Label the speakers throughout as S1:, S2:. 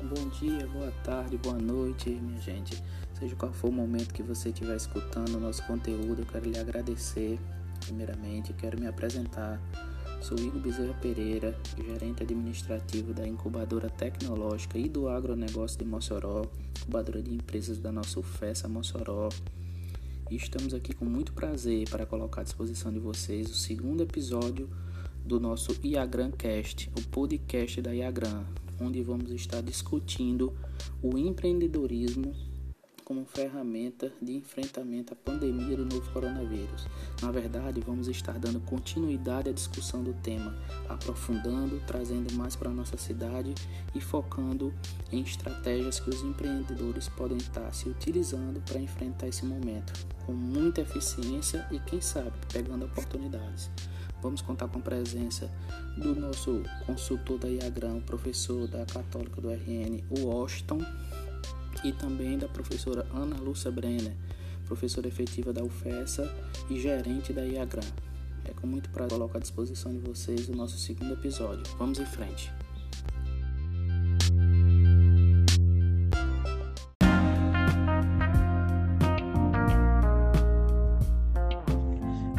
S1: Bom dia, boa tarde, boa noite, minha gente. Seja qual for o momento que você estiver escutando o nosso conteúdo, eu quero lhe agradecer. Primeiramente, quero me apresentar. Sou Igor Bezerra Pereira, gerente administrativo da incubadora tecnológica e do agronegócio de Mossoró, incubadora de empresas da nossa UFESA Mossoró. E estamos aqui com muito prazer para colocar à disposição de vocês o segundo episódio do nosso Iagran Cast, o podcast da Iagran, onde vamos estar discutindo o empreendedorismo como ferramenta de enfrentamento à pandemia do novo coronavírus. Na verdade, vamos estar dando continuidade à discussão do tema, aprofundando, trazendo mais para a nossa cidade e focando em estratégias que os empreendedores podem estar se utilizando para enfrentar esse momento com muita eficiência e, quem sabe, pegando oportunidades. Vamos contar com a presença do nosso consultor da IAGRAM, professor da Católica do RN, Washington, e também da professora Ana Lúcia Brenner, professora efetiva da UFESA e gerente da IAGRAM. É com muito prazer colocar à disposição de vocês o nosso segundo episódio. Vamos em frente.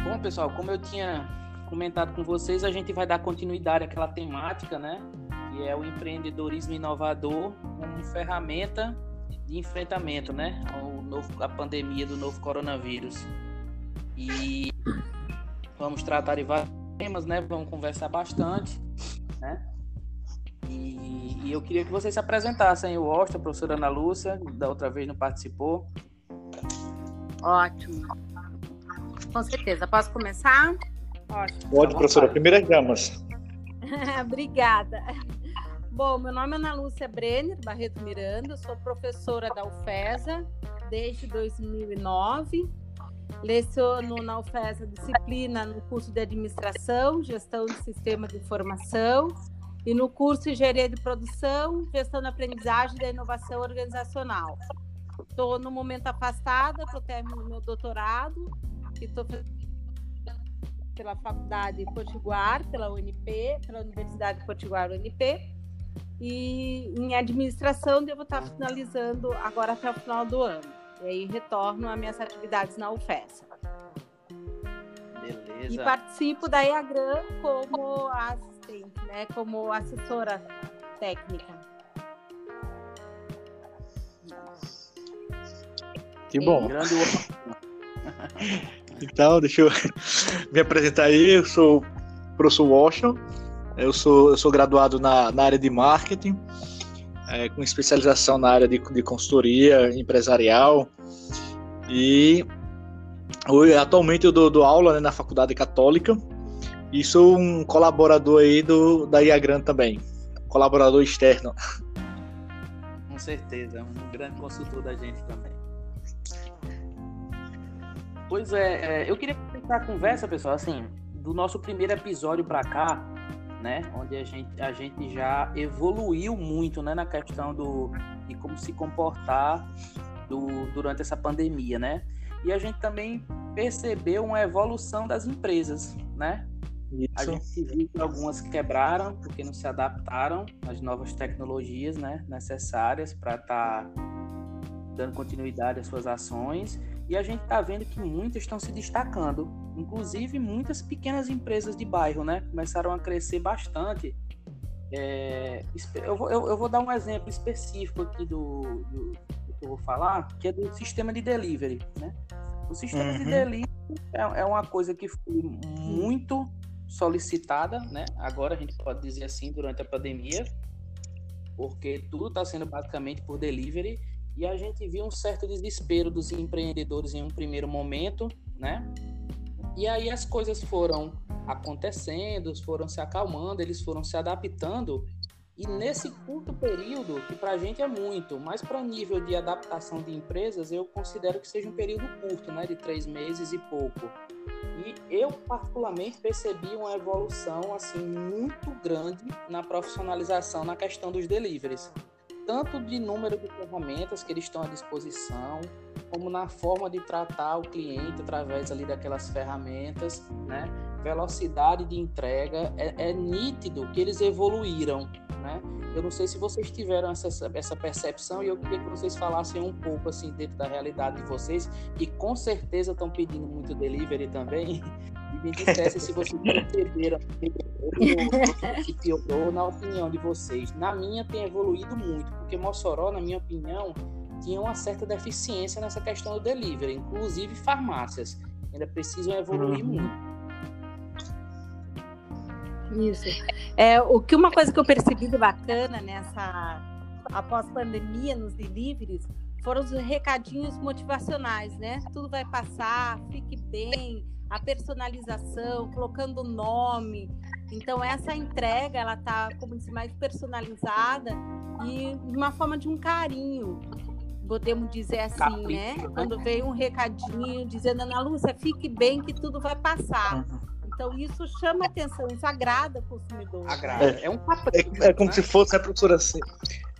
S1: Bom, pessoal, como eu tinha comentado com vocês, a gente vai dar continuidade àquela temática, né? Que é o empreendedorismo inovador como ferramenta de enfrentamento, né? Ao novo, a pandemia do novo coronavírus. E vamos tratar de vários temas, né? Vamos conversar bastante, né? E, e eu queria que vocês se apresentassem. O Austin, a professora Ana Lúcia, da outra vez não participou.
S2: Ótimo. Com certeza. Posso começar?
S3: Ótimo. Pode, professora. Primeiras damas.
S2: Obrigada. Bom, meu nome é Ana Lúcia Brenner Barreto Miranda, sou professora da UFESA desde 2009. Leciono na UFESA disciplina no curso de Administração, Gestão de Sistema de Informação e no curso Engenharia de Produção, Gestão da Aprendizagem e da Inovação Organizacional. Estou no momento afastada, estou terminando meu doutorado e estou pela Faculdade Potiguar, pela UNP, pela Universidade Potiguar UNP. E em administração devo estar finalizando agora até o final do ano. E aí retorno às minhas atividades na UFES.
S1: Beleza.
S2: E participo da EAGRAM como assistente, né? Como assessora técnica.
S3: Que bom. Então, deixa eu me apresentar aí. Eu sou o professor Washington. Eu sou, eu sou graduado na, na área de marketing, é, com especialização na área de, de consultoria empresarial. E hoje, atualmente eu dou, dou aula né, na Faculdade Católica e sou um colaborador aí do, da IAGRAN também. Colaborador externo.
S1: Com certeza, um grande consultor da gente também. Pois é, é eu queria começar a conversa, pessoal, assim, do nosso primeiro episódio para cá, né, onde a gente, a gente já evoluiu muito, né, na questão do de como se comportar do, durante essa pandemia, né? E a gente também percebeu uma evolução das empresas, né? Isso. A gente viu que algumas quebraram porque não se adaptaram às novas tecnologias, né, necessárias para estar tá dando continuidade às suas ações e a gente está vendo que muitas estão se destacando, inclusive muitas pequenas empresas de bairro, né? Começaram a crescer bastante. É, eu, vou, eu, eu, vou, dar um exemplo específico aqui do, do, do, que eu vou falar, que é do sistema de delivery, né? O sistema uhum. de delivery é, é uma coisa que foi muito solicitada, né? Agora a gente pode dizer assim durante a pandemia, porque tudo está sendo basicamente por delivery e a gente viu um certo desespero dos empreendedores em um primeiro momento, né? E aí as coisas foram acontecendo, foram se acalmando, eles foram se adaptando. E nesse curto período, que para a gente é muito, mas para nível de adaptação de empresas, eu considero que seja um período curto, né, de três meses e pouco. E eu particularmente percebi uma evolução assim muito grande na profissionalização na questão dos deliveries tanto de número de ferramentas que eles estão à disposição, como na forma de tratar o cliente através ali daquelas ferramentas, né? Velocidade de entrega, é, é nítido que eles evoluíram, né? Eu não sei se vocês tiveram essa, essa percepção e eu queria que vocês falassem um pouco assim dentro da realidade de vocês, que com certeza estão pedindo muito delivery também, e me dissessem se vocês perceberam se piorou na opinião de vocês. Na minha tem evoluído muito, porque Mossoró, na minha opinião, tinha uma certa deficiência nessa questão do delivery, inclusive farmácias ainda precisam evoluir uhum. muito.
S2: Isso. É, o que uma coisa que eu percebi de bacana nessa após pandemia nos deliveries foram os recadinhos motivacionais, né? Tudo vai passar, fique bem, a personalização, colocando nome. Então essa entrega ela tá como se mais personalizada e de uma forma de um carinho podemos dizer assim, Capricho, né? né? Quando vem um recadinho dizendo, Ana Lúcia, fique bem que tudo vai passar. Uhum. Então isso chama atenção, isso agrada o consumidor.
S3: Agrada. É, é um capricho. É, é como né? se fosse, né, professora, assim.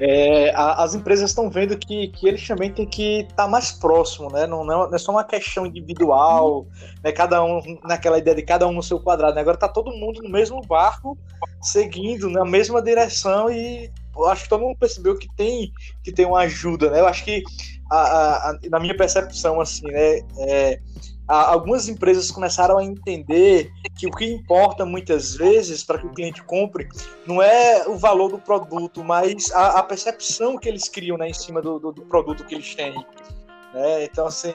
S3: É, a, as empresas estão vendo que, que eles também têm que estar tá mais próximo, né? Não, não, é só uma questão individual, né? Cada um naquela ideia de cada um no seu quadrado. Né? Agora está todo mundo no mesmo barco, seguindo na mesma direção e eu acho que todo mundo percebeu que tem que tem uma ajuda, né? Eu acho que a, a, a, na minha percepção assim, né, é, algumas empresas começaram a entender que o que importa muitas vezes para que o cliente compre não é o valor do produto, mas a, percepção que eles criam né, em cima do, do, do produto que eles têm. Né? Então, assim,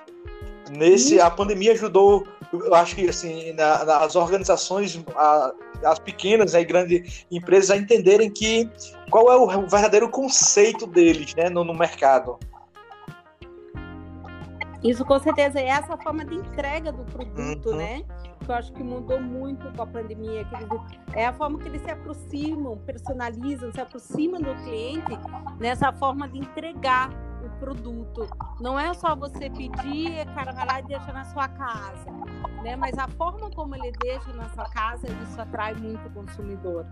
S3: nesse a pandemia ajudou, eu acho que assim, na, nas organizações, a, as pequenas né, e grandes empresas a entenderem que qual é o verdadeiro conceito deles né, no, no mercado.
S2: Isso com certeza é essa forma de entrega do produto, uhum. né? Que eu acho que mudou muito com a pandemia. é a forma que eles se aproximam, personalizam, se aproximam do cliente nessa forma de entregar o produto. Não é só você pedir, o cara vai lá e deixa na sua casa, né? Mas a forma como ele deixa na sua casa, isso atrai muito o consumidor.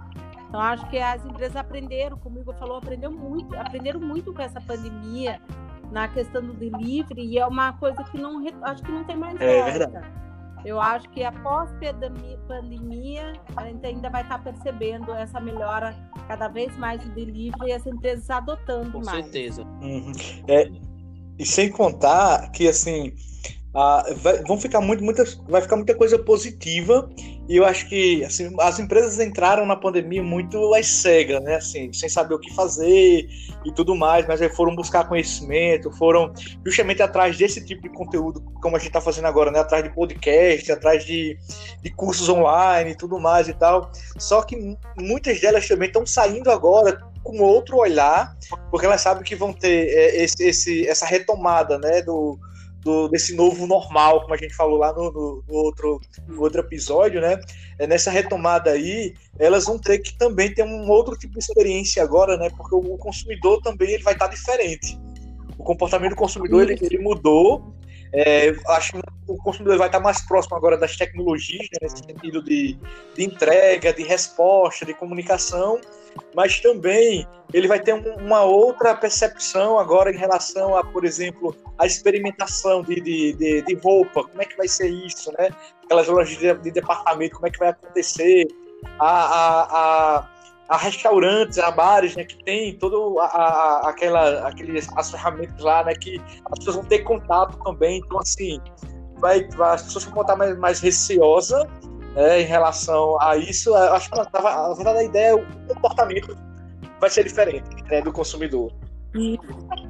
S2: Então acho que as empresas aprenderam, como o Igor falou, aprendeu muito, aprenderam muito com essa pandemia na questão do delivery e é uma coisa que não acho que não tem mais
S3: é, volta. Verdade.
S2: Eu acho que após pandemia a gente ainda vai estar percebendo essa melhora cada vez mais do delivery e as empresas adotando
S1: Com
S2: mais.
S1: Com certeza.
S3: Uhum. É, e sem contar que assim ah, vai, vão ficar muito, muita, vai ficar muita coisa positiva e eu acho que assim, as empresas entraram na pandemia muito às cegas, né? Assim, sem saber o que fazer e tudo mais, mas aí foram buscar conhecimento, foram justamente atrás desse tipo de conteúdo, como a gente está fazendo agora, né? Atrás de podcast, atrás de, de cursos online e tudo mais e tal. Só que muitas delas também estão saindo agora com outro olhar, porque elas sabem que vão ter é, esse, essa retomada, né? Do, do, desse novo normal, como a gente falou lá no, no, no, outro, no outro episódio, né? É nessa retomada aí, elas vão ter que também ter um outro tipo de experiência agora, né? Porque o consumidor também ele vai estar diferente. O comportamento do consumidor ele, ele mudou. É, acho que o consumidor vai estar mais próximo agora das tecnologias, né, nesse sentido de, de entrega, de resposta, de comunicação mas também ele vai ter um, uma outra percepção agora em relação a, por exemplo, a experimentação de, de, de, de roupa, como é que vai ser isso, né? Aquelas lojas de, de departamento, como é que vai acontecer, a, a, a, a restaurantes, a bares, né, que tem todo a, a, aquela, aqueles, as ferramentas lá, né, que as pessoas vão ter contato também, então assim, vai, as pessoas vão estar mais, mais receosas né, em relação a isso, acho que tava, a verdade a ideia é o comportamento vai ser diferente né, do consumidor.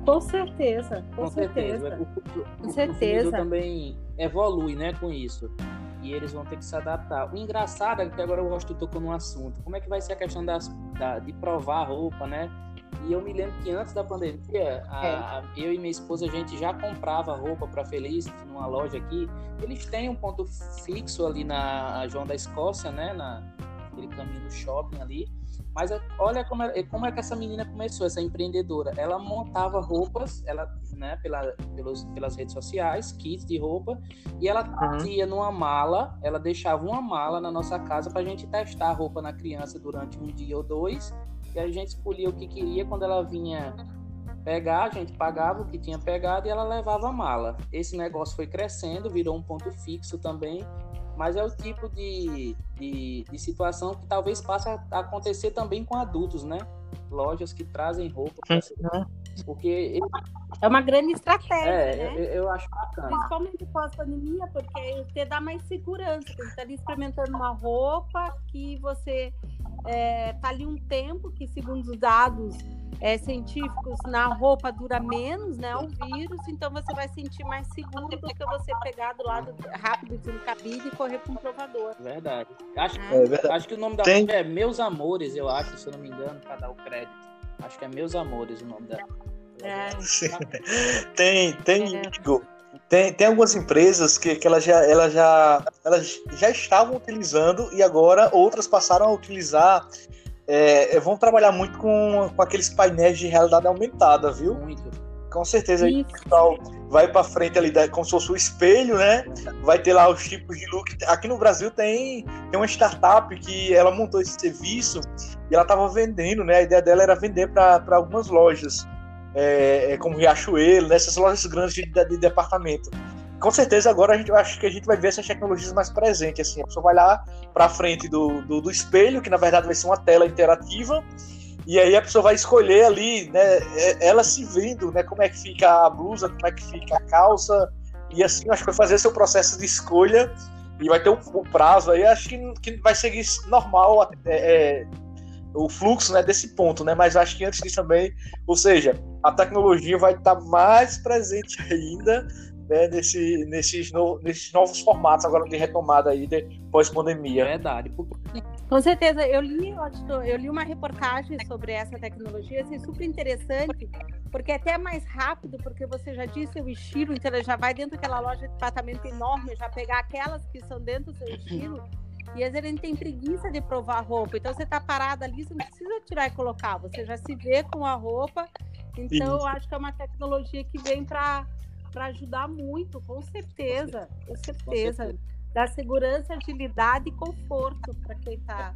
S2: Com certeza, com, com certeza. certeza. O, com certeza.
S1: também evolui, né, com isso. E eles vão ter que se adaptar. O engraçado é que agora eu gosto de tocar num assunto. Como é que vai ser a questão das, da, de provar a roupa, né? E eu me lembro que antes da pandemia, a, é. a, eu e minha esposa, a gente já comprava roupa para Feliz numa loja aqui. Eles têm um ponto fixo ali na João da Escócia, né? Na, aquele caminho do shopping ali. Mas olha como é, como é que essa menina começou, essa empreendedora. Ela montava roupas, ela, né, pela, pelos, pelas redes sociais, kits de roupa, e ela uhum. ia numa mala, ela deixava uma mala na nossa casa para a gente testar a roupa na criança durante um dia ou dois e a gente escolhia o que queria quando ela vinha pegar, a gente pagava o que tinha pegado e ela levava a mala. Esse negócio foi crescendo, virou um ponto fixo também. Mas é o tipo de, de, de situação que talvez passe a acontecer também com adultos, né? Lojas que trazem roupa. Uhum. Porque.
S2: É uma grande estratégia. É,
S1: né? eu, eu, acho bacana.
S2: Principalmente pós-pandemia, porque te dá mais segurança. Você está ali experimentando uma roupa que você está é, tá ali um tempo, que segundo os dados é, científicos, na roupa dura menos, né? O vírus, então você vai sentir mais seguro do que você pegar do lado rápido do cabide e correr para um provador.
S1: Verdade. Acho, é. é verdade. acho que o nome da Tem... é Meus Amores, eu acho, se eu não me engano, para dar o crédito. Acho que é Meus Amores o nome dela.
S3: É. Tem, tem, é. tem, tem algumas empresas que, que elas, já, elas, já, elas já estavam utilizando e agora outras passaram a utilizar é, é, vão trabalhar muito com, com aqueles painéis de realidade aumentada, viu? Muito. Com certeza aí o pessoal vai para frente ali, como se fosse o espelho, né? Vai ter lá os tipos de look. Aqui no Brasil tem, tem uma startup que ela montou esse serviço e ela estava vendendo, né? A ideia dela era vender para algumas lojas, é, é, como Riachuelo, nessas né? lojas grandes de, de departamento com certeza agora a gente acho que a gente vai ver essas tecnologias mais presentes. Assim, a pessoa vai lá para frente do, do, do, espelho, que na verdade vai ser uma tela interativa, e aí a pessoa vai escolher ali, né, é, ela se vendo, né, como é que fica a blusa, como é que fica a calça, e assim acho que vai fazer seu processo de escolha e vai ter um, um prazo aí, acho que, que vai seguir normal é, é, o fluxo né, desse ponto, né? Mas acho que antes disso também, ou seja, a tecnologia vai estar mais presente ainda né, nesse, nesses, no, nesses novos formatos agora de retomada aí pós-pandemia.
S1: Verdade.
S2: Com certeza, eu li, eu li uma reportagem sobre essa tecnologia, assim, super interessante, porque é até mais rápido, porque você já disse o estilo, então ela já vai dentro daquela loja de departamento enorme, já pegar aquelas que são dentro do seu estilo. E às vezes a gente tem preguiça de provar roupa. Então você tá parada ali, você não precisa tirar e colocar, você já se vê com a roupa. Então eu acho que é uma tecnologia que vem para para ajudar muito, com certeza, com certeza. Dá segurança, agilidade e conforto para quem está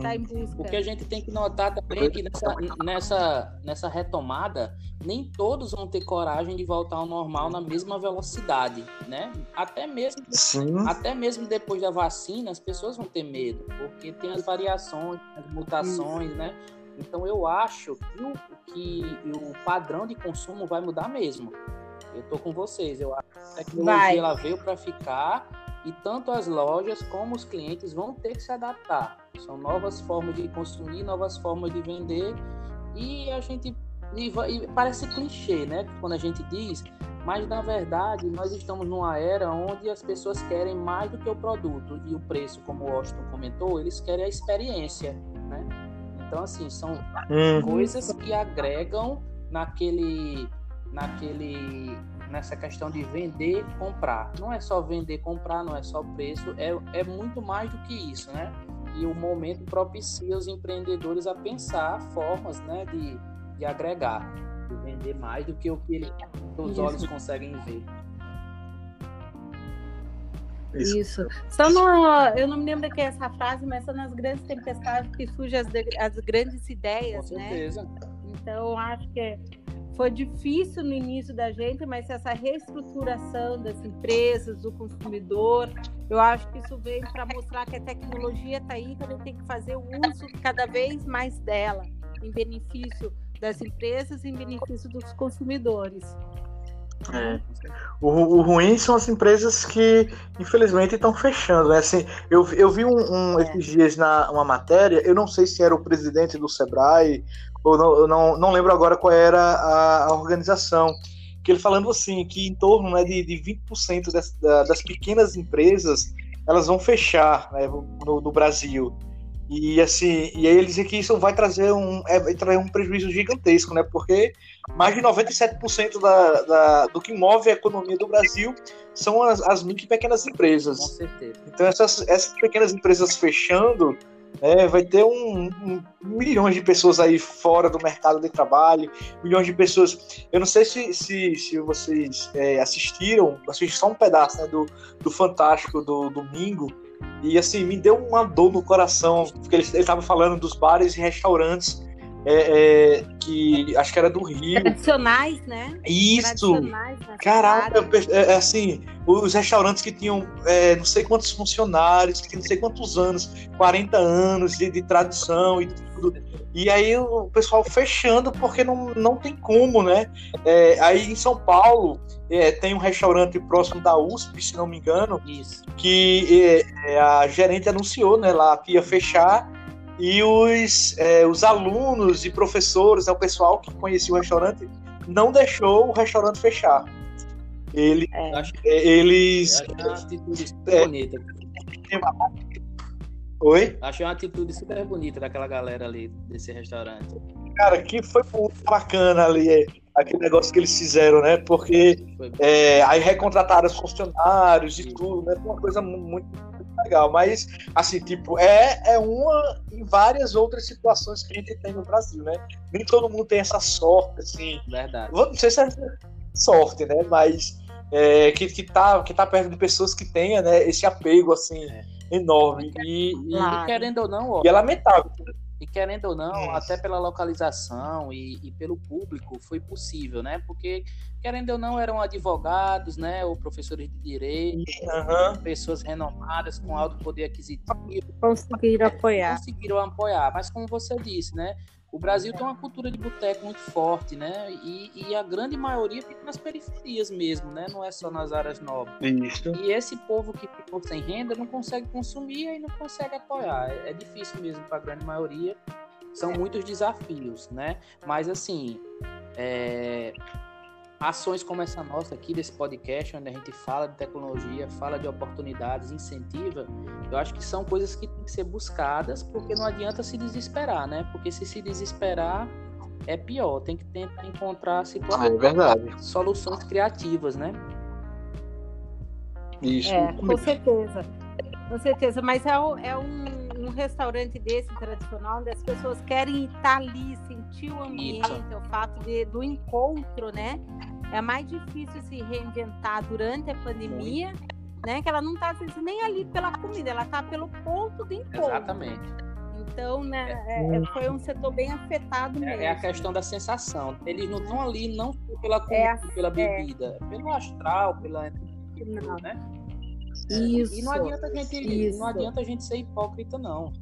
S2: tá em hum. busca.
S1: O que a gente tem que notar também é que nessa, nessa, nessa retomada, nem todos vão ter coragem de voltar ao normal na mesma velocidade, né? Até mesmo, Sim. até mesmo depois da vacina, as pessoas vão ter medo, porque tem as variações, as mutações, né? Então eu acho que o, que o padrão de consumo vai mudar mesmo. Eu tô com vocês. Eu acho que a tecnologia Vai. ela veio para ficar e tanto as lojas como os clientes vão ter que se adaptar. São novas formas de consumir, novas formas de vender e a gente e, e parece clichê, né? Quando a gente diz, mas na verdade nós estamos numa era onde as pessoas querem mais do que o produto e o preço, como o Austin comentou, eles querem a experiência, né? Então assim são hum. coisas que agregam naquele naquele nessa questão de vender comprar não é só vender comprar não é só preço é, é muito mais do que isso né e o momento propicia os empreendedores a pensar formas né de, de agregar de vender mais do que o que ele, os isso. olhos conseguem ver
S2: isso. Isso. Só no, eu não me lembro que é essa frase, mas são nas grandes tempestades que surgem as, as grandes ideias,
S1: Com
S2: né?
S1: certeza.
S2: Então, acho que é foi difícil no início da gente, mas essa reestruturação das empresas, do consumidor, eu acho que isso veio para mostrar que a tecnologia está aí, que a gente tem que fazer o uso cada vez mais dela, em benefício das empresas, em benefício dos consumidores.
S3: É. O, o, ruim são as empresas que, infelizmente, estão fechando. Né? Assim, eu, eu vi um, um é. esses dias na uma matéria, eu não sei se era o presidente do Sebrae ou não, não, não lembro agora qual era a, a, organização, que ele falando assim, que em torno né, de, de 20% das, das pequenas empresas elas vão fechar né, no, no, Brasil. E assim, e aí ele dizia que isso vai trazer um, é, vai trazer um prejuízo gigantesco, né? Porque mais de 97% da, da, do que move a economia do Brasil são as, as micro e pequenas empresas.
S1: Com certeza.
S3: Então essas, essas pequenas empresas fechando, é, vai ter um, um, milhões de pessoas aí fora do mercado de trabalho, milhões de pessoas. Eu não sei se, se, se vocês é, assistiram, assisti só um pedaço né, do, do Fantástico do domingo, e assim, me deu uma dor no coração, porque ele estava falando dos bares e restaurantes é, é, que acho que era do Rio.
S2: Tradicionais, né?
S3: Isso! Tradicionais Caraca, é, é, assim, os restaurantes que tinham é, não sei quantos funcionários, que tinham não sei quantos anos, 40 anos de, de tradição e tudo. E aí o pessoal fechando porque não, não tem como, né? É, aí em São Paulo é, tem um restaurante próximo da USP, se não me engano,
S1: Isso.
S3: que é, a gerente anunciou, né, lá que ia fechar e os, é, os alunos e professores, né, o pessoal que conhecia o restaurante, não deixou o restaurante fechar. Ele, é. é eles.
S1: É uma atitude super bonita.
S3: Oi?
S1: Achei uma atitude super bonita daquela galera ali desse restaurante.
S3: Cara, que foi muito bacana ali, é, aquele negócio que eles fizeram, né? Porque é, aí recontrataram os funcionários e tudo, né? Foi uma coisa muito legal. Mas, assim, tipo, é, é uma em várias outras situações que a gente tem no Brasil, né? Nem todo mundo tem essa sorte, assim.
S1: Verdade.
S3: Não sei se é sorte, né? Mas é, que, que, tá, que tá perto de pessoas que tenham né, esse apego, assim, é. enorme. E,
S1: e, claro. e, querendo ou não, ó,
S3: e é lamentável.
S1: E querendo ou não, até pela localização e, e, pelo público foi possível, né? Porque, querendo ou não, eram advogados, né? Ou professores de direito, uhum. pessoas renomadas com alto poder aquisitivo.
S2: Conseguiram apoiar.
S1: Conseguiram apoiar. Mas como você disse, né? O Brasil tem uma cultura de boteco muito forte, né? E, e, a grande maioria fica nas periferias mesmo, né? Não é só nas áreas nobres.
S3: Isso.
S1: E esse povo que ficou sem renda não consegue consumir e não consegue apoiar. É, é difícil mesmo para a grande maioria. São muitos desafios, né? Mas assim, é ações como essa nossa aqui desse podcast, onde a gente fala de tecnologia, fala de oportunidades, incentiva, eu acho que são coisas que têm que ser buscadas, porque não adianta se desesperar, né? Porque se se desesperar é pior, tem que tentar encontrar situações,
S3: ah, é verdade.
S1: soluções criativas, né?
S2: Isso. É, com certeza. Com certeza, mas é, é um, um, restaurante desse tradicional onde as pessoas querem estar ali, sentir o ambiente, Isso. o fato de, do encontro, né? É mais difícil se reinventar durante a pandemia, né? Que ela não está nem ali pela comida, ela está pelo ponto de encontro.
S1: Exatamente.
S2: Então, né, é, é foi um setor bem afetado mesmo.
S1: É, é a questão da sensação. Eles não estão ali não pela comida, é, pela bebida, pelo astral, pela não. né?
S2: Isso.
S1: E não adianta a gente, isso. não adianta a gente ser hipócrita não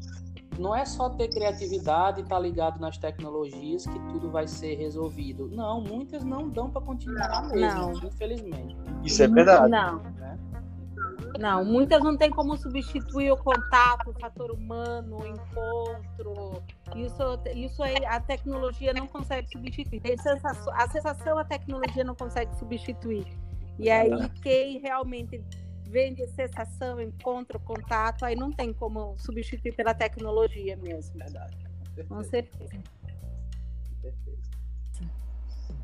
S1: não é só ter criatividade e estar tá ligado nas tecnologias que tudo vai ser resolvido. Não, muitas não dão para continuar mesmo, não. infelizmente.
S3: Isso é verdade.
S2: Não. Né? Não, muitas não tem como substituir o contato, o fator humano, o encontro. Isso, isso aí a tecnologia não consegue substituir. A sensação a tecnologia não consegue substituir. E aí quem realmente vem de sensação, encontro, contato, aí não tem como substituir pela tecnologia mesmo.
S1: Verdade.
S2: Com certeza.
S1: Com certeza.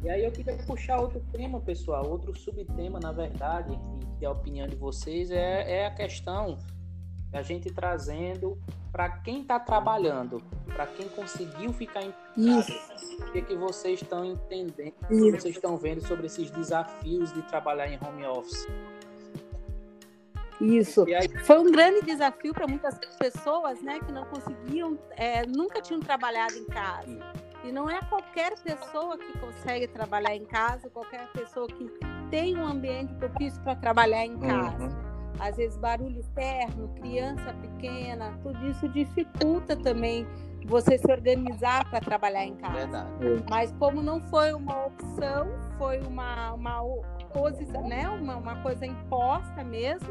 S1: E aí eu queria puxar outro tema, pessoal, outro subtema, na verdade, que, que é a opinião de vocês, é, é a questão a gente trazendo para quem está trabalhando, para quem conseguiu ficar em casa. O que, que vocês estão entendendo, o que vocês estão vendo sobre esses desafios de trabalhar em home office?
S2: Isso. Foi um grande desafio para muitas pessoas, né, que não conseguiam, é, nunca tinham trabalhado em casa. E não é qualquer pessoa que consegue trabalhar em casa, qualquer pessoa que tem um ambiente propício para trabalhar em casa. Uhum. Às vezes barulho externo, criança pequena, tudo isso dificulta também você se organizar para trabalhar em casa.
S1: Verdade.
S2: Mas como não foi uma opção, foi uma, uma posição, né? Uma, uma coisa imposta mesmo.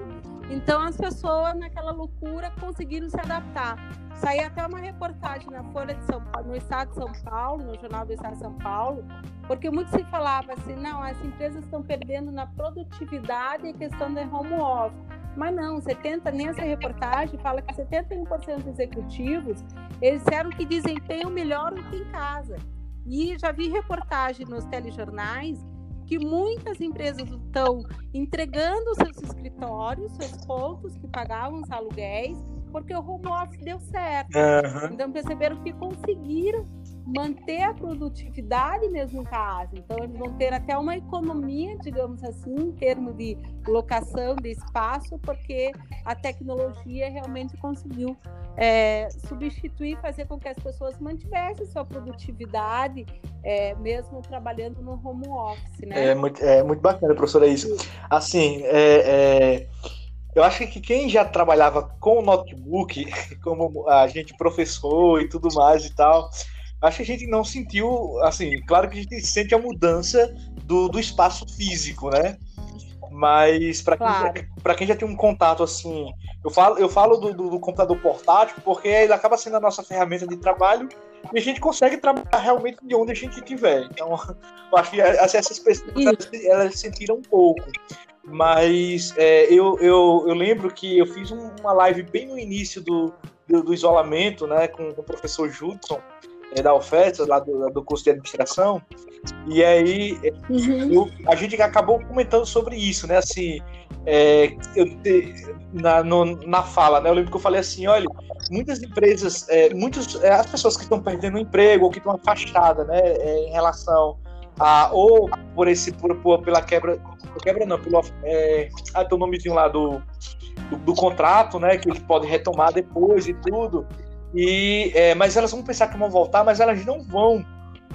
S2: Então as pessoas naquela loucura conseguiram se adaptar. Saiu até uma reportagem na Folha de São Paulo, no Estado de São Paulo, no Jornal do Estado de São Paulo, porque muito se falava assim, não, as empresas estão perdendo na produtividade e questão da home office. Mas não, 70, nessa reportagem fala que 71% dos executivos, eles disseram que desempenham melhor do que em casa. E já vi reportagem nos telejornais que muitas empresas estão entregando seus escritórios, seus pontos que pagavam os aluguéis, porque o home office deu certo.
S3: Uhum.
S2: Então perceberam que conseguiram manter a produtividade mesmo em casa. Então eles vão ter até uma economia, digamos assim, em termos de locação de espaço, porque a tecnologia realmente conseguiu é, substituir, fazer com que as pessoas mantivessem sua produtividade, é, mesmo trabalhando no home office, né?
S3: É muito, é muito bacana, professora, isso. Assim, é, é, eu acho que quem já trabalhava com notebook, como a gente professor e tudo mais e tal, acho que a gente não sentiu, assim, claro que a gente sente a mudança do, do espaço físico, né? Mas para
S2: Claro.
S3: quem, pra quem já tem um contato assim, eu falo, eu falo do, do- do computador portátil porque ele acaba sendo a nossa ferramenta de trabalho e a gente consegue trabalhar realmente de onde a gente estiver. Então, eu acho que assim, essas pessoas elas, elas sentiram um pouco. Mas é, eu, eu, eu lembro que eu fiz um- uma live bem no início do, do, do isolamento, né, com, com o professor Judson, é, da UFES, lá do, do curso de administração, e aí
S2: Uhum.
S3: eu- a gente acabou comentando sobre isso, né? Assim, é, eu na, no- na fala, né? Eu lembro que eu falei assim, olha, muitas empresas, é, muitos, é, as pessoas que estão perdendo o emprego ou que estão afastadas, né? é, em relação a ou por esse por, por- pela quebra, quebra não, pelo é, ah, tem o nomezinho lá do, do, do contrato, né? Que ele pode retomar depois e tudo. E, é, mas elas vão pensar que vão voltar, mas elas não vão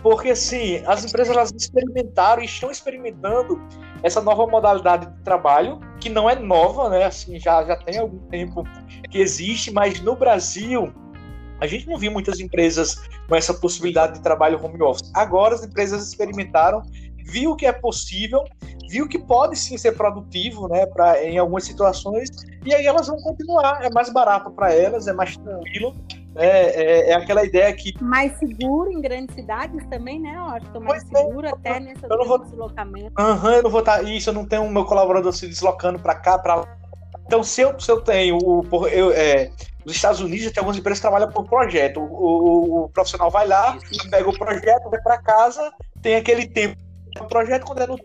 S3: porque assim, as empresas elas experimentaram e estão experimentando essa nova modalidade de trabalho, que não é nova, né? Assim, já, já tem algum tempo que existe, mas no Brasil a gente não viu muitas empresas com essa possibilidade de trabalho home office. Agora as empresas experimentaram, viu que é possível, viu que pode sim ser produtivo, né, pra, em algumas situações, e aí elas vão continuar. É mais barato para elas, é mais tranquilo. É, é, é aquela ideia que
S2: Mais seguro em grandes cidades também, né? Eu acho que é mais
S3: Pois é.
S2: seguro até nessas
S3: Eu não vou-
S2: grandes deslocamentos.
S3: Aham, eu não vou estar. Isso, eu não tenho o meu colaborador se deslocando para cá, para lá. Então, se eu, se eu tenho. O, eu, é, nos Estados Unidos, tem algumas empresas que trabalham por projeto. O, o- o profissional vai lá, pega o projeto, vai para casa, tem aquele tempo. O projeto, quando é no.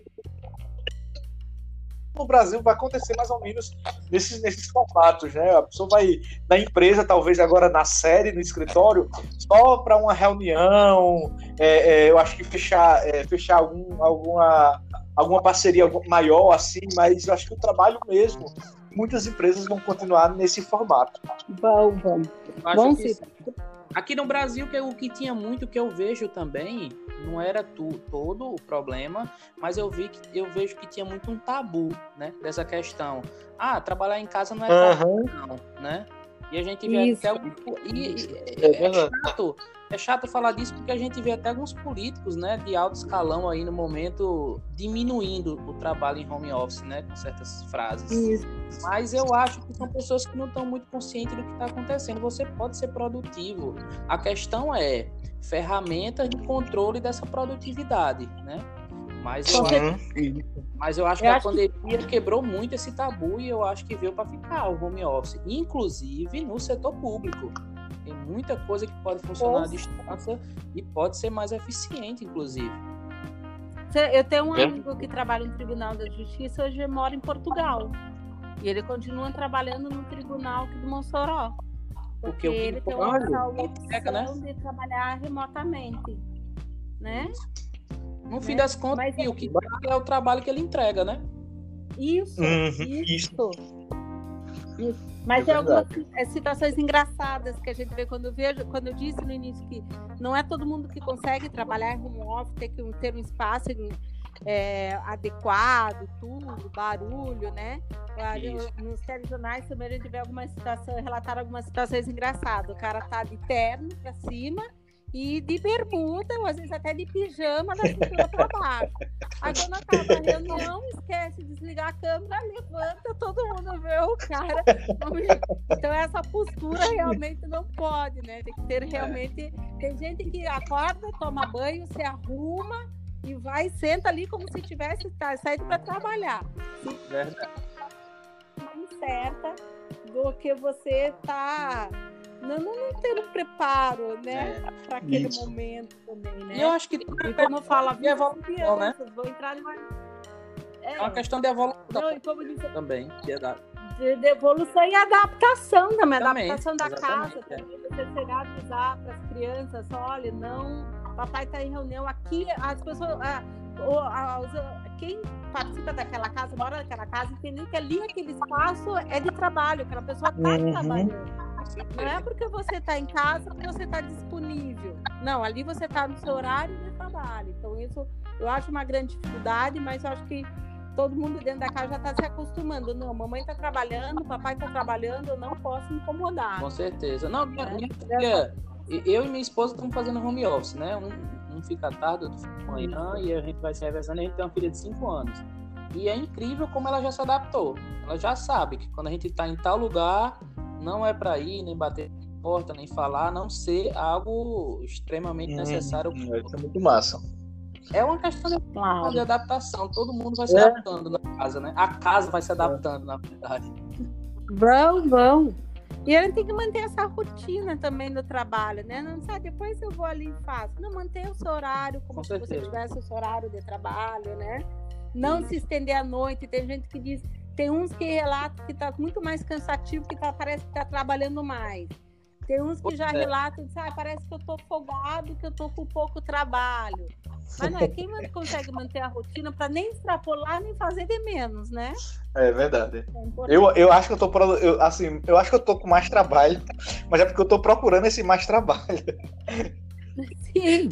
S3: No Brasil vai acontecer mais ou menos nesses, nesses formatos, né? A pessoa vai na empresa, talvez agora na série, no escritório, só para uma reunião, é, é, eu acho que fechar, é, fechar algum, alguma, alguma parceria maior, assim, mas eu acho que o trabalho mesmo, muitas empresas vão continuar nesse formato.
S2: Bom, bom. Bom, Cid.
S1: Aqui no Brasil, que o que tinha muito que eu vejo também, não era tu, todo o problema, mas eu vi que eu vejo que tinha muito um tabu, né, dessa questão. Ah, trabalhar em casa não é trabalho, não, né? E a gente vê
S2: Isso.
S1: até algum- e, e-
S3: É
S1: é, chato, é chato falar disso porque a gente vê até alguns políticos, né, de alto escalão aí no momento diminuindo o trabalho em home office, né, com certas frases.
S2: Isso.
S1: Mas eu acho que são pessoas que não estão muito conscientes do que está acontecendo. Você pode ser produtivo. A questão é ferramentas de controle dessa produtividade, né? Mas eu, acho, mas eu acho
S2: Eu
S1: que
S2: acho
S1: a pandemia quebrou muito esse tabu e eu acho que veio para ficar o home office, inclusive no setor público. Tem muita coisa que pode funcionar à distância e pode ser mais eficiente, inclusive.
S2: Eu tenho um
S3: É?
S2: amigo que trabalha no Tribunal da Justiça, hoje ele mora em Portugal. E ele continua trabalhando no tribunal aqui do Mossoró. Porque
S1: Porque
S2: ele tem uma
S1: trabalho
S2: opção
S1: pega, né?
S2: de trabalhar remotamente. Né?
S1: No fim
S2: Né?
S1: das contas,
S2: Mas é-
S1: o que vale é o trabalho que ele entrega, né?
S2: Isso,
S3: Uhum,
S2: isso. Isso. Mas
S3: É
S2: é algumas é, situações engraçadas que a gente vê quando eu vejo, quando eu disse no início que não é todo mundo que consegue trabalhar em home office, ter que ter um espaço é, adequado, tudo, barulho, né? Nos telejornais também a gente vê algumas situações, relataram algumas situações engraçadas. O cara tá de terno pra cima e de bermuda, ou às vezes até de pijama da cintura pra baixo. Aí quando acaba a reunião, esquece de desligar a câmera, levanta, todo mundo vê o cara. Então essa postura realmente não pode, né? Tem que ter realmente. Tem gente que acorda, toma banho, se arruma e vai, senta ali como se tivesse saído para trabalhar.
S1: Verdade.
S2: Certa do que você tá. Não, não, um preparo, né? Para aquele
S3: Isso.
S2: momento também, né?
S1: E eu acho que
S2: E como eu falo, a
S1: E
S2: vida
S1: evolução, né?
S2: crianças, vou entrar numa. É,
S1: é uma questão de evolução
S2: não, e como diz,
S1: também. Que é da...
S2: de, de evolução e adaptação também, também adaptação da casa, é. também você chegar a avisar para as crianças, olha, não, papai está em reunião aqui, as pessoas, a, a, quem participa daquela casa, mora naquela casa, entender que ali aquele espaço é de trabalho, aquela pessoa está uhum. trabalhando. Não é porque você está em casa que você está disponível. Não, ali você está no seu horário de trabalho. Então, isso eu acho uma grande dificuldade, mas eu acho que todo mundo dentro da casa já está se acostumando. Não, mamãe está trabalhando, papai está trabalhando, eu não posso incomodar.
S1: Com certeza. Não, minha, é, minha filha, eu e minha esposa estamos fazendo home office, né? Um, um fica tarde, outro fica manhã, e a gente vai se revezando. A gente tem uma filha de 5 anos. E é incrível como ela já se adaptou. Ela já sabe que quando a gente está em tal lugar, não é para ir, nem bater porta, nem falar, a não ser algo extremamente hum, necessário.
S3: É muito massa.
S1: É uma questão de, claro. de adaptação. Todo mundo vai se é. adaptando na casa, né? A casa vai se adaptando, é. na verdade.
S2: Vão, vão. E ele tem que manter essa rotina também do trabalho, né? Não sabe, depois eu vou ali e faço. Não, manter o seu horário, como Com se certeza. você tivesse o seu horário de trabalho, né? Não Sim. se estender à noite. Tem gente que diz, tem uns que relatam que está muito mais cansativo, que tá, parece que está trabalhando mais. Tem uns que já é. relatam, ah, parece que eu estou folgado, que eu estou com pouco trabalho. Mas não é quem consegue manter a rotina para nem extrapolar nem fazer de menos, né?
S3: É verdade. É eu, eu acho que eu tô eu, assim, eu acho que eu tô com mais trabalho, mas é porque eu tô procurando esse mais trabalho.
S2: Sim.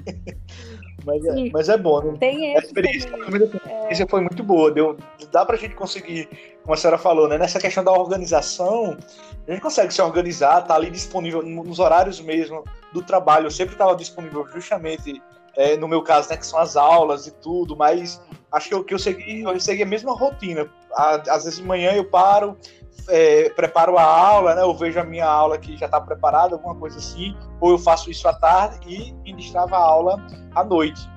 S3: mas, é, mas é bom, né?
S2: Tem
S3: a experiência, a experiência é. foi muito boa. Deu, dá pra gente conseguir, como a senhora falou, né? Nessa questão da organização, a gente consegue se organizar, tá ali disponível nos horários mesmo do trabalho. Eu sempre estava disponível justamente é, no meu caso, né, que são as aulas e tudo, mas acho que eu, que eu segui, eu segui a mesma rotina. Às vezes de manhã eu paro, é, preparo a aula, né, eu vejo a minha aula que já está preparada, alguma coisa assim, ou eu faço isso à tarde e ministrava a aula à noite.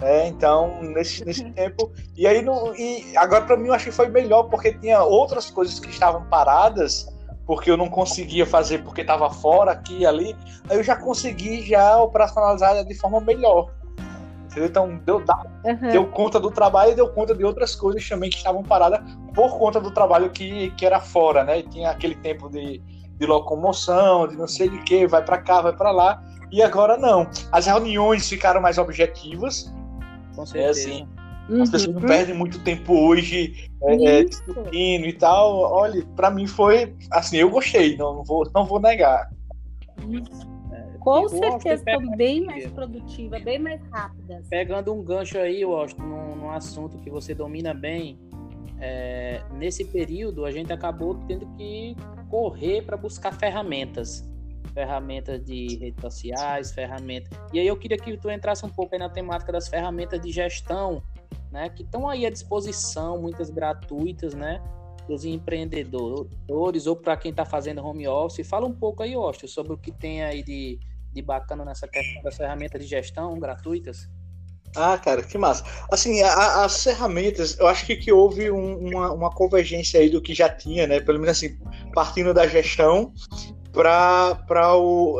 S3: É, então, nesse, nesse uhum. tempo. E aí, no, e agora para mim eu acho que foi melhor, porque tinha outras coisas que estavam paradas porque eu não conseguia fazer porque estava fora aqui e ali, aí eu já consegui já operacionalizar de forma melhor. Entendeu? Então deu, uhum. deu conta do trabalho e deu conta de outras coisas também que estavam paradas por conta do trabalho que, que era fora, né? E tinha aquele tempo de, de locomoção, de não sei de que, vai para cá, vai para lá. E agora não. As reuniões ficaram mais objetivas.
S1: Com certeza. É assim,
S3: Uhum. As pessoas não perdem muito tempo hoje é, é, discutindo e tal. Olha, para mim foi assim, eu gostei, não, não, vou, não vou negar.
S2: É, Com certeza, estão bem mais produtiva, bem mais rápidas.
S1: Pegando um gancho aí, Washington, num, num assunto que você domina bem, é, nesse período a gente acabou tendo que correr para buscar ferramentas ferramentas de redes sociais, ferramentas. E aí eu queria que tu entrasse um pouco aí na temática das ferramentas de gestão né, que estão aí à disposição, muitas gratuitas, né, dos empreendedores ou para quem está fazendo home office. Fala um pouco aí, Austin, sobre o que tem aí de, de bacana nessa questão das ferramentas de gestão gratuitas.
S3: Ah, cara, que massa. Assim, as ferramentas, eu acho que, que houve um, uma, uma convergência aí do que já tinha, né? Pelo menos assim, partindo da gestão para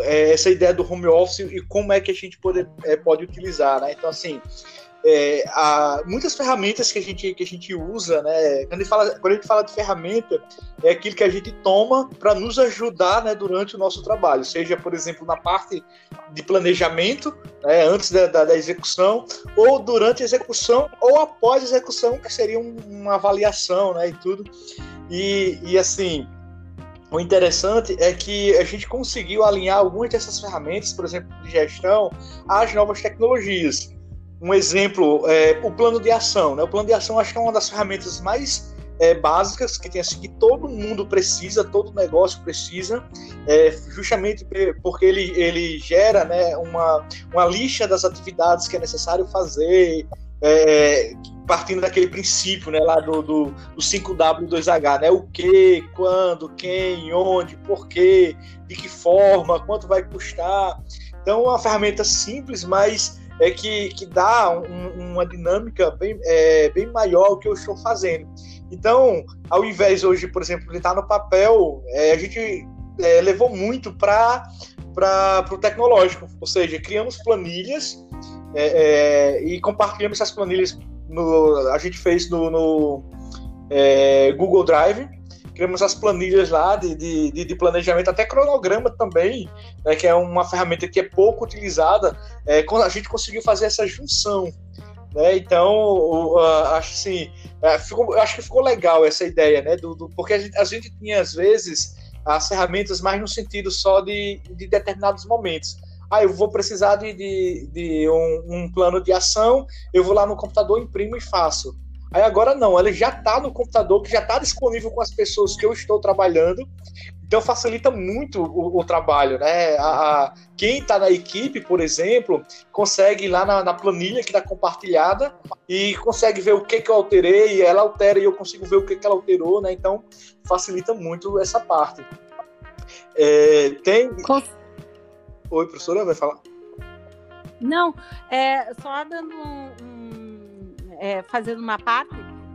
S3: é, essa ideia do home office e como é que a gente pode, é, pode utilizar, né? Então, assim, é, há muitas ferramentas que a gente, que a gente usa, né? Quando a, gente fala, quando a gente fala de ferramenta, é aquilo que a gente toma para nos ajudar né, durante o nosso trabalho, seja, por exemplo, na parte de planejamento, né, antes da, da, da, execução, ou durante a execução, ou após a execução, que seria um, uma avaliação né, e tudo. E, e assim. O interessante é que a gente conseguiu alinhar algumas dessas ferramentas, por exemplo, de gestão, às novas tecnologias um exemplo, é, o plano de ação. Né? O plano de ação acho que é uma das ferramentas mais é, básicas que tem assim que todo mundo precisa, todo negócio precisa, é, justamente porque ele, ele gera né, uma, uma lista das atividades que é necessário fazer, é, partindo daquele princípio né, lá do, do, do 5W2H, né? O que, quando, quem, onde, porquê, de que forma, quanto vai custar. Então, é uma ferramenta simples, mas é que, que dá um, uma dinâmica bem, é, bem maior ao que eu estou fazendo. Então, ao invés hoje, por exemplo, de estar no papel, é, a gente é, levou muito para o tecnológico, ou seja, criamos planilhas é, é, e compartilhamos essas planilhas. No, a gente fez no, no é, Google Drive criamos as planilhas lá de, de, de planejamento, até cronograma também, né, que é uma ferramenta que é pouco utilizada. É, a gente conseguiu fazer essa junção. Né? Então, acho assim, uh, ficou, acho que ficou legal essa ideia, né? Do, do porque a gente, a gente, tinha às vezes as ferramentas mais no sentido só de, de determinados momentos. Ah, eu vou precisar de, de, de um, um, plano de ação, eu vou lá no computador, imprimo e faço. Aí agora não, ele já está no computador, que já está disponível com as pessoas que eu estou trabalhando. Então facilita muito o, o trabalho, né? A, a quem está na equipe, por exemplo, consegue ir lá na, na planilha que está compartilhada e consegue ver o que, que eu alterei, ela altera e eu consigo ver o que, que ela alterou, né? Então facilita muito essa parte. É, tem. Com... Oi, professora, vai falar?
S2: Não, é, só dando um, é, fazendo uma parte,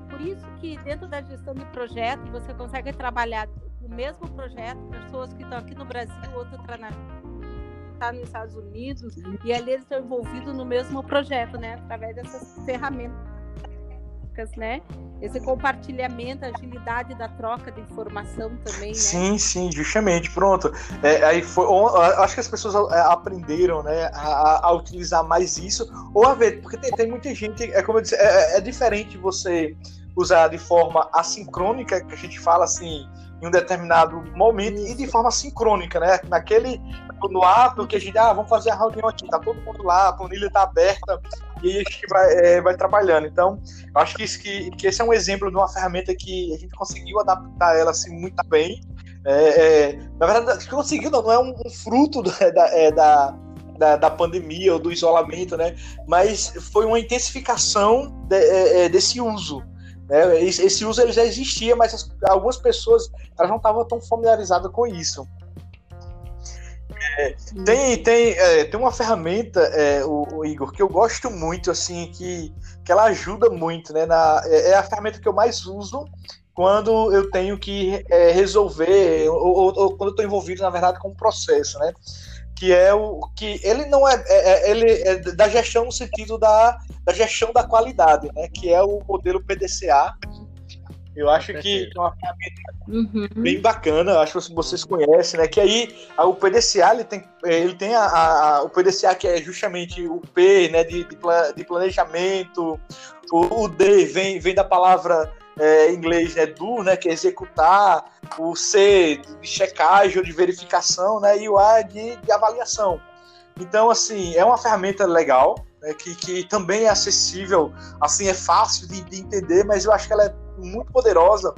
S2: por isso que dentro da gestão de projeto você consegue trabalhar o mesmo projeto, pessoas que estão aqui no Brasil, outra está tá nos Estados Unidos, e ali eles estão envolvidos no mesmo projeto, né? Através dessas ferramentas, né? Esse compartilhamento, agilidade da troca de informação também, né?
S3: Sim, sim, justamente. Pronto. É, aí foi, acho que as pessoas é, aprenderam, né, a, a, utilizar mais isso, ou a ver, porque tem, tem muita gente, é como eu disse, é, é diferente você usar de forma assincrônica, que a gente fala assim, em um determinado momento Isso. e de forma sincrônica, né? Naquele no ato que a gente, ah, vamos fazer a reunião aqui, tá todo mundo lá, a planilha tá aberta e a gente vai, é, vai trabalhando. Então, acho que, isso, que, que esse é um exemplo de uma ferramenta que a gente conseguiu adaptar ela assim muito bem. É, é, na verdade, conseguiu, não, não é um, um fruto da, é, da, da, da, pandemia ou do isolamento, né? Mas foi uma intensificação de, é, é, desse uso. Né? Esse uso ele já existia, mas as, algumas pessoas elas não estavam tão familiarizadas com isso. É, tem, tem, é, tem uma ferramenta, é, o, o, Igor, que eu gosto muito, assim, que, que ela ajuda muito, né? Na, é, é a ferramenta que eu mais uso quando eu tenho que é, resolver, ou, ou, ou, quando eu estou envolvido, na verdade, com um processo, né? Que é o que ele não é, é, é, ele é da gestão no sentido da, da gestão da qualidade, né? Que é o modelo PDCA. Eu acho que é uma ferramenta uhum. bem bacana, acho que vocês conhecem, né? Que aí o PDCA ele tem, ele tem a, a, o PDCA que é justamente o P, né? De, de planejamento, o, o D vem, vem da palavra é, inglês né, do, né, que é executar, o C de checagem ou de verificação, né, e o A de, de avaliação. Então, assim, é uma ferramenta legal, né, que, que também é acessível, assim, é fácil de, de entender, mas eu acho que ela é muito poderosa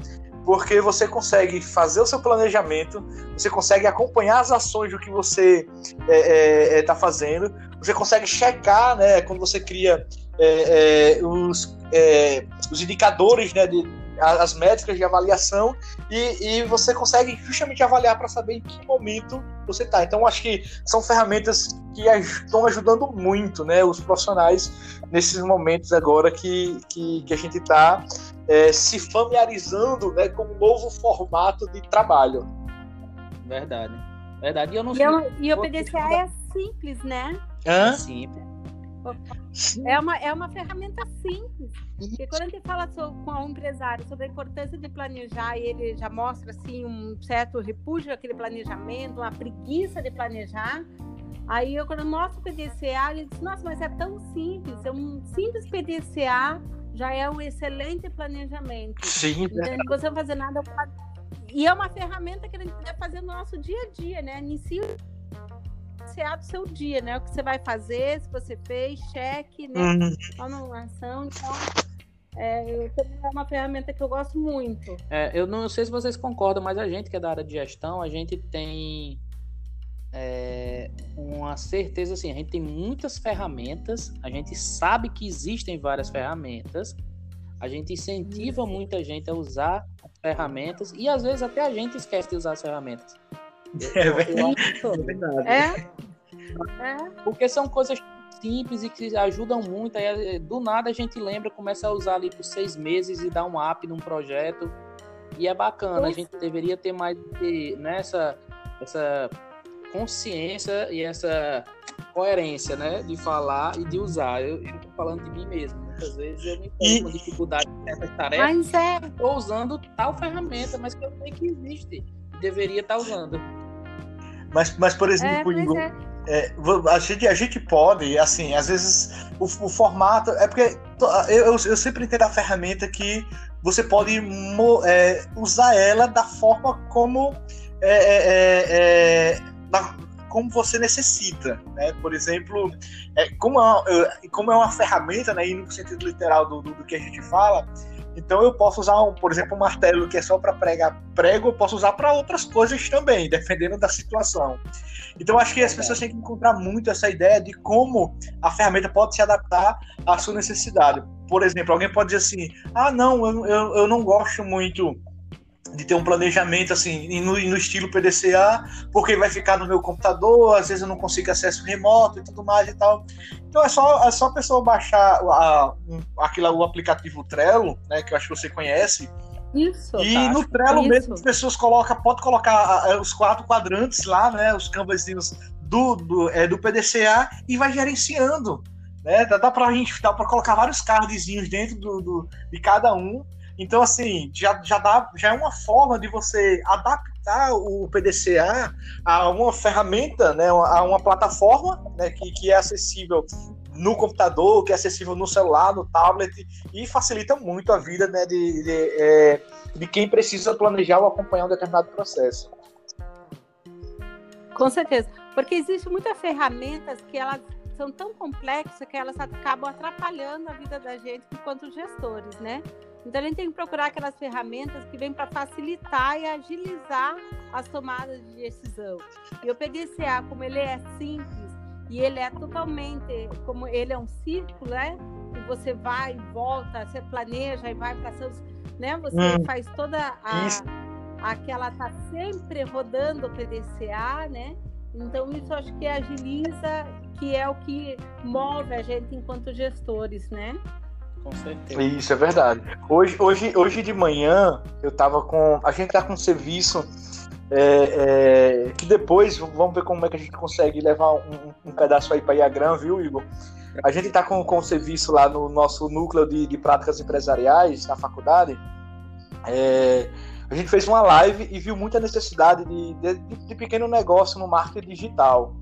S3: porque você consegue fazer o seu planejamento, você consegue acompanhar as ações do que você está é, é, é tá fazendo, você consegue checar, né, quando você cria é, é, os, é, os indicadores, né, de, as métricas de avaliação e, e você consegue justamente avaliar para saber em que momento você está. Então, acho que são ferramentas que estão ajudando muito né, os profissionais nesses momentos agora que, que, que a gente está é, se familiarizando né, com um novo formato de trabalho.
S1: Verdade. Verdade. E, eu não
S2: e, eu, e o PDCA é simples, né?
S1: Hã? É simples.
S2: É uma, é uma ferramenta simples. Porque quando a gente fala com um empresário sobre a importância de planejar e ele já mostra assim um certo repúdio àquele planejamento, uma preguiça de planejar, aí eu quando mostro o PDCA, ele diz, nossa, mas é tão simples, é um simples PDCA já é um excelente planejamento.
S3: Sim.
S2: Então, não precisa fazer nada. E é uma ferramenta que a gente deve fazer no nosso dia a dia, né? Inicia balancear do seu dia, né? O que você vai fazer, se você fez, cheque, né? Uhum. Anulação, então. É, é uma ferramenta que eu gosto muito.
S1: É, eu não sei se vocês concordam, mas a gente que é da área de gestão, a gente tem é, uma certeza assim, a gente tem muitas ferramentas, a gente sabe que existem várias ferramentas, a gente incentiva muita gente a usar as ferramentas e às vezes até a gente esquece de usar as ferramentas.
S3: É verdade.
S2: É? é?
S1: Porque são coisas simples e que ajudam muito. Aí, do nada a gente lembra, começa a usar ali por seis meses e dá um up num projeto. E é bacana, a gente deveria ter mais nessa né, essa consciência e essa coerência, né? De falar e de usar. Eu, estou falando de mim mesmo. Muitas vezes eu me tenho com dificuldade certas tarefas.
S2: Mas é.
S1: Estou usando tal ferramenta, mas que eu sei que existe. Deveria estar usando.
S3: Mas, mas por exemplo, é, é. É, a, gente, a gente pode, assim, às vezes o, o formato. É porque eu, eu, eu, sempre entendo a ferramenta que você pode é, usar ela da forma como. É, é, é, é da, como você necessita, né? Por exemplo, como, é, como é uma ferramenta, né? E no sentido literal do, do, do que a gente fala, então eu posso usar, um, por exemplo, um martelo que é só para pregar prego, eu posso usar para outras coisas também, dependendo da situação. Então acho que as pessoas têm que encontrar muito essa ideia de como a ferramenta pode se adaptar à sua necessidade. Por exemplo, alguém pode dizer assim: ah, não, eu, eu, eu não gosto muito de ter um planejamento assim no, no, estilo PDCA, porque vai ficar no meu computador, às vezes eu não consigo acesso remoto e tudo mais e tal. Então é só, é só a pessoa baixar a, um, aquilo, o aplicativo Trello, né, que eu acho que você conhece,
S2: isso.
S3: E tá, no Trello isso. mesmo as pessoas colocam, pode colocar os quatro quadrantes lá, né? Os canvasinhos do, do, é, do PDCA e vai gerenciando. Né? Dá, dá pra gente dá pra colocar vários cardzinhos dentro do, do, de cada um. Então, assim, já, já, dá, já é uma forma de você adaptar o PDCA a uma ferramenta, né, a uma plataforma né, que, que é acessível no computador, que é acessível no celular, no tablet, e facilita muito a vida né, de, de, é, de quem precisa planejar ou acompanhar um determinado processo.
S2: Com certeza, porque existem muitas ferramentas que elas são tão complexas que elas acabam atrapalhando a vida da gente enquanto gestores, né? Então a gente tem que procurar aquelas ferramentas que vêm para facilitar e agilizar as tomadas de decisão. E o PDCA, como ele é simples, e ele é totalmente, como ele é um círculo, né? E você vai e volta, você planeja e vai para seus, né? Você hum. faz toda a aquela tá sempre rodando o PDCA, né? Então isso acho que agiliza, que é o que move a gente enquanto gestores, né?
S1: Com certeza.
S3: Isso é verdade. Hoje, hoje, hoje de manhã eu tava com. A gente tá com um serviço é, é, que depois, vamos ver como é que a gente consegue levar um, um pedaço aí para Iagram, viu, Igor? A gente está com, com o serviço lá no nosso núcleo de, de práticas empresariais na faculdade. É, a gente fez uma live e viu muita necessidade de, de, de, pequeno negócio no marketing digital.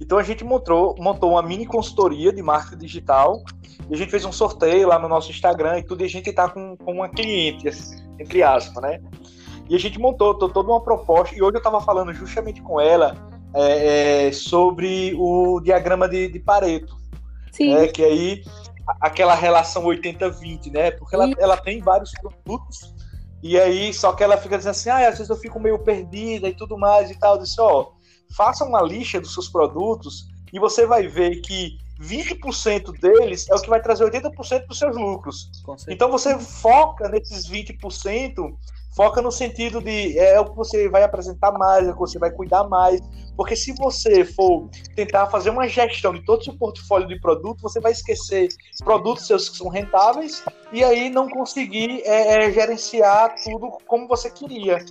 S3: Então a gente montou, montou uma mini consultoria de marketing digital e a gente fez um sorteio lá no nosso Instagram e tudo, e a gente está com, com uma cliente, entre aspas, né? E a gente montou toda uma proposta, e hoje eu estava falando justamente com ela é, é, sobre o diagrama de, de Pareto. Sim. Né, que aí, aquela relação 80-20, né? Porque ela, ela tem vários produtos, e aí, só que ela fica dizendo assim, ah, às vezes eu fico meio perdida e tudo mais e tal. Eu disse, ó, faça uma lista dos seus produtos e você vai ver que 20% deles é o que vai trazer 80% dos seus lucros. Então você foca nesses 20% foca no sentido de é, é o que você vai apresentar mais, é o que você vai cuidar mais. Porque se você for tentar fazer uma gestão de todo o seu portfólio de produto, você vai esquecer produtos seus que são rentáveis e aí não conseguir é, é, gerenciar tudo como você queria.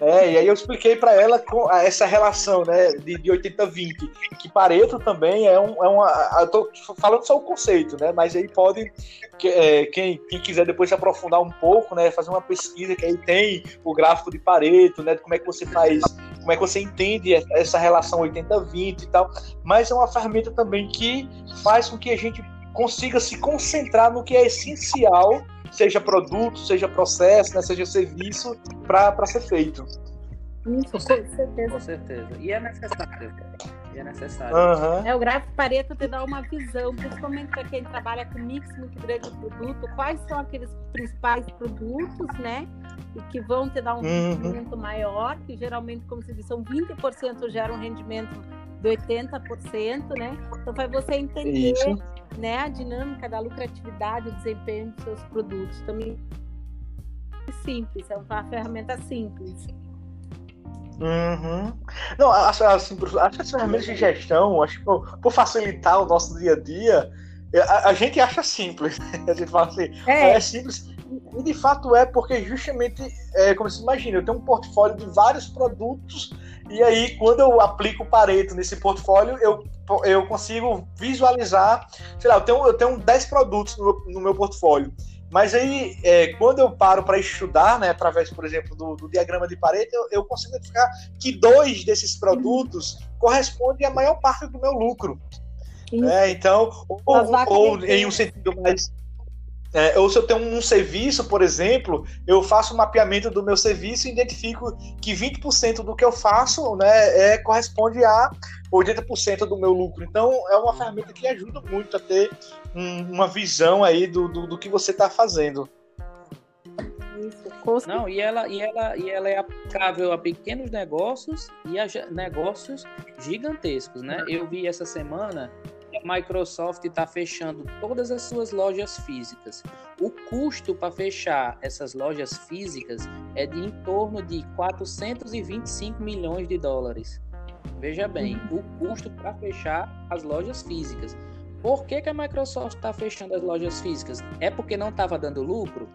S3: É, e aí eu expliquei para ela essa relação né, de, de 80-20, que Pareto também é, um, é uma. Eu falando só o conceito, né? Mas aí pode. É, quem, quem quiser depois se aprofundar um pouco, né? Fazer uma pesquisa que aí tem o gráfico de Pareto, né? Como é que você faz, como é que você entende essa relação 80-20 e tal. Mas é uma ferramenta também que faz com que a gente consiga se concentrar no que é essencial seja produto, seja processo, né, seja serviço, para ser feito.
S2: Isso, com certeza.
S1: Com certeza. E é necessário. E é necessário.
S2: Uhum. É, o gráfico Pareto te dá uma visão, principalmente para quem trabalha com mix muito grande de produto, quais são aqueles principais produtos, né? E que vão te dar um uhum. rendimento maior, que geralmente, como se diz, são 20% geram um rendimento de 80%, né? Então faz você entender Isso né, a dinâmica da lucratividade e desempenho dos seus produtos. Também é simples, é uma ferramenta simples.
S3: Uhum. Não, assim, assim, acho que as ferramentas de gestão, acho que por, por facilitar o nosso dia a dia, a, a, gente acha simples. A gente fala assim, é, é simples. E de fato é porque justamente, é, como você imagina, eu tenho um portfólio de vários produtos E aí, quando eu aplico o Pareto nesse portfólio, eu, eu consigo visualizar, sei lá, eu tenho, eu tenho 10 produtos no, no meu portfólio. Mas aí, é, quando eu paro para estudar, né, através, por exemplo, do, do diagrama de Pareto, eu, eu, consigo identificar que dois desses produtos correspondem à maior parte do meu lucro. É, então, ou, ou em um sentido mais é, ou se eu tenho um serviço, por exemplo, eu faço um mapeamento do meu serviço e identifico que 20% do que eu faço né, é, corresponde a 80% do meu lucro. Então, é uma ferramenta que ajuda muito a ter um, uma visão aí do, do, do que você está fazendo.
S1: Isso, Não, e ela, e, ela, e ela é aplicável a pequenos negócios e a negócios gigantescos, né? Eu vi essa semana Microsoft está fechando todas as suas lojas físicas. O custo para fechar essas lojas físicas é de em torno de 425 milhões de dólares. Veja bem, o custo para fechar as lojas físicas. Por que, que a Microsoft está fechando as lojas físicas? É porque não estava dando lucro?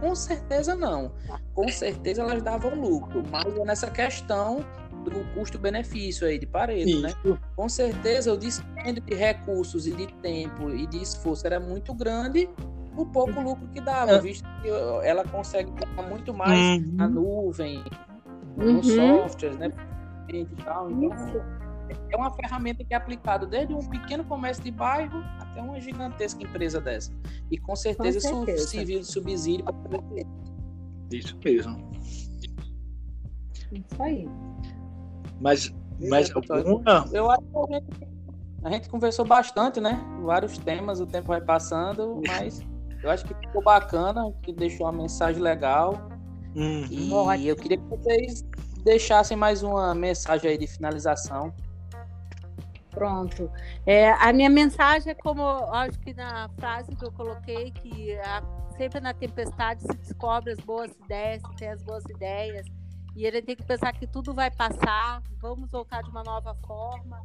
S1: Com certeza não. Com certeza elas davam lucro, mas é nessa questão do custo-benefício aí de Pareto, né? Com certeza o dispêndio de recursos e de tempo e de esforço era muito grande, o pouco lucro que dava, é. visto que ela consegue dar muito mais uhum. na nuvem, uhum. nos softwares, né? E tal. Então, é uma ferramenta que é aplicada desde um pequeno comércio de bairro até uma gigantesca empresa dessa. E com certeza, com certeza. isso serviu de subsídio para
S3: Isso mesmo.
S2: Isso aí.
S3: Mas, mas alguma.
S1: Eu acho que a gente, a gente conversou bastante, né? Vários temas, o tempo vai passando, mas eu acho que ficou bacana, que deixou uma mensagem legal. Uhum. E eu queria que vocês deixassem mais uma mensagem aí de finalização.
S2: Pronto. É, a minha mensagem é como, acho que na frase que eu coloquei, que a, sempre na tempestade se descobre as boas ideias, se tem as boas ideias, e ele tem que pensar que tudo vai passar, vamos voltar de uma nova forma,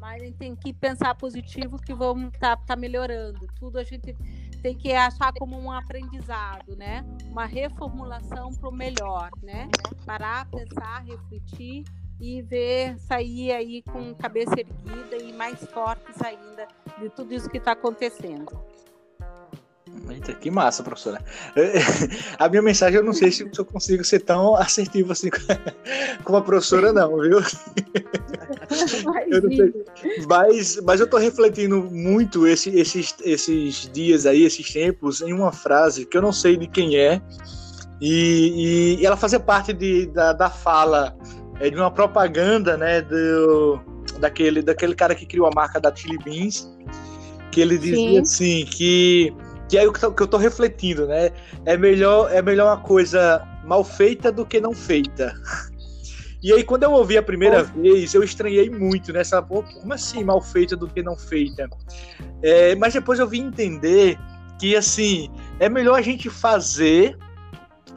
S2: mas gente tem que pensar positivo que vamos estar tá, tá melhorando. Tudo a gente tem que achar como um aprendizado, né? Uma reformulação para o melhor, né? Parar, pensar, refletir e ver sair aí com cabeça erguida e mais fortes ainda de tudo isso que está acontecendo.
S3: Eita, que massa, professora. A minha mensagem eu não sei se eu consigo ser tão assertivo assim como a professora, não, viu? Eu não mas, mas eu tô refletindo muito esse, esses, esses dias aí, esses tempos, em uma frase que eu não sei de quem é, e, e ela fazia parte de, da, da fala é, de uma propaganda, né, do, daquele, daquele cara que criou a marca da Chili Beans, que ele dizia Sim. assim, que que é o que eu tô refletindo, né? É melhor, é melhor uma coisa mal feita do que não feita. E aí, quando eu ouvi a primeira vez, eu estranhei muito. Né? Como assim, mal feita do que não feita? É, mas depois eu vim entender que, assim, é melhor a gente fazer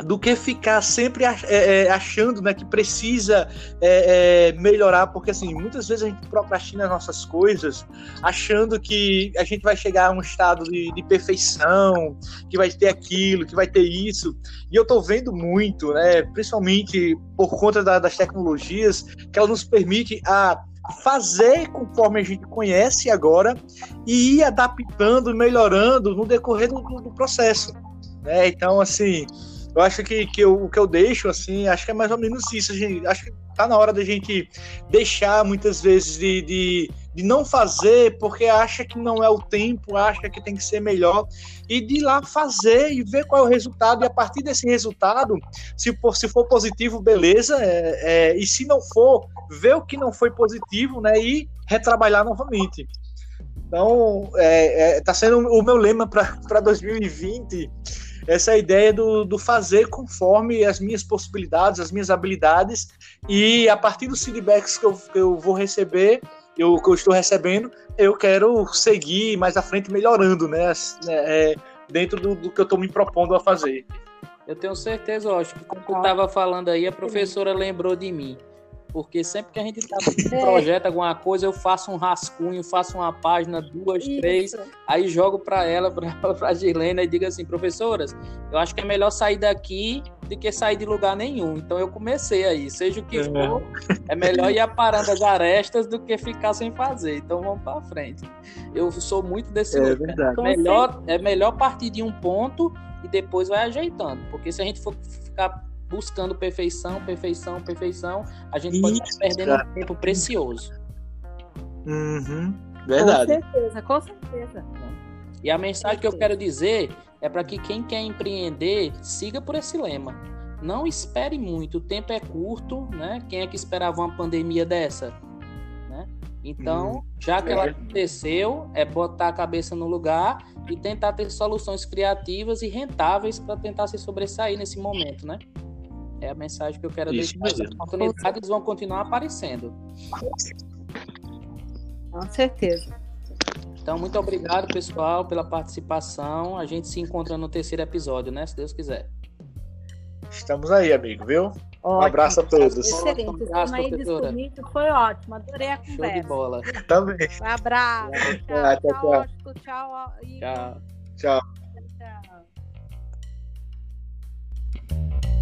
S3: do que ficar sempre é, é, achando né, que precisa é, é, melhorar, porque assim, muitas vezes a gente procrastina nossas coisas achando que a gente vai chegar a um estado de, de perfeição, que vai ter aquilo, que vai ter isso. E eu estou vendo muito, né, principalmente por conta da, das tecnologias, que ela nos permite a fazer conforme a gente conhece agora e ir adaptando, melhorando no decorrer do, do processo. Né? Então, assim, eu acho que, que eu, o que eu deixo, assim, acho que é mais ou menos isso. Gente, acho que tá na hora da gente deixar, muitas vezes, de, de, de não fazer porque acha que não é o tempo, acha que tem que ser melhor, e de ir lá fazer e ver qual é o resultado, e a partir desse resultado, se for, se for positivo, beleza, é, é, e se não for, ver o que não foi positivo, né, e retrabalhar novamente. Então, é, é, tá sendo o meu lema para 2020 essa ideia do, do fazer conforme as minhas possibilidades, as minhas habilidades, e a partir dos feedbacks que eu, que eu vou receber, eu, que eu estou recebendo, eu quero seguir mais à frente melhorando, né? É, dentro do, do, que eu estou me propondo a fazer.
S1: Eu tenho certeza, acho que quando tu estava falando aí, a professora lembrou de mim. Porque sempre que a gente tá, projeta alguma coisa, eu faço um rascunho, faço uma página, duas, Isso. três, aí jogo para ela, para a Gilena, e digo assim, professoras, eu acho que é melhor sair daqui do que sair de lugar nenhum. Então eu comecei aí, seja o que é. for, é melhor ir aparando as arestas do que ficar sem fazer. Então vamos para frente. Eu sou muito desse
S3: é, verdade.
S1: Melhor, é melhor partir de um ponto e depois vai ajeitando, porque se a gente for ficar buscando perfeição, perfeição, perfeição, a gente pode estar perdendo um tempo precioso.
S3: Uhum. Verdade.
S2: Com certeza, com certeza.
S1: E a mensagem que eu quero dizer é para que quem quer empreender siga por esse lema. Não espere muito, o tempo é curto, né? Quem é que esperava uma pandemia dessa? Né? Então, hum, já que é. ela aconteceu, é botar a cabeça no lugar e tentar ter soluções criativas e rentáveis para tentar se sobressair nesse momento, né? É a mensagem que eu quero Isso deixar. As oportunidades vão continuar aparecendo.
S2: Com certeza.
S1: Então, muito obrigado, pessoal, pela participação. A gente se encontra no terceiro episódio, né? Se Deus quiser.
S3: Estamos aí, amigo, viu? Ótimo. Um abraço a todos.
S2: Excelente. Um abraço, professora. Foi ótimo, adorei a conversa. Show
S1: de bola.
S3: Também.
S2: Um abraço. Tchau, tchau. Tchau. Tchau. Tchau. tchau.
S1: tchau. tchau.
S3: tchau.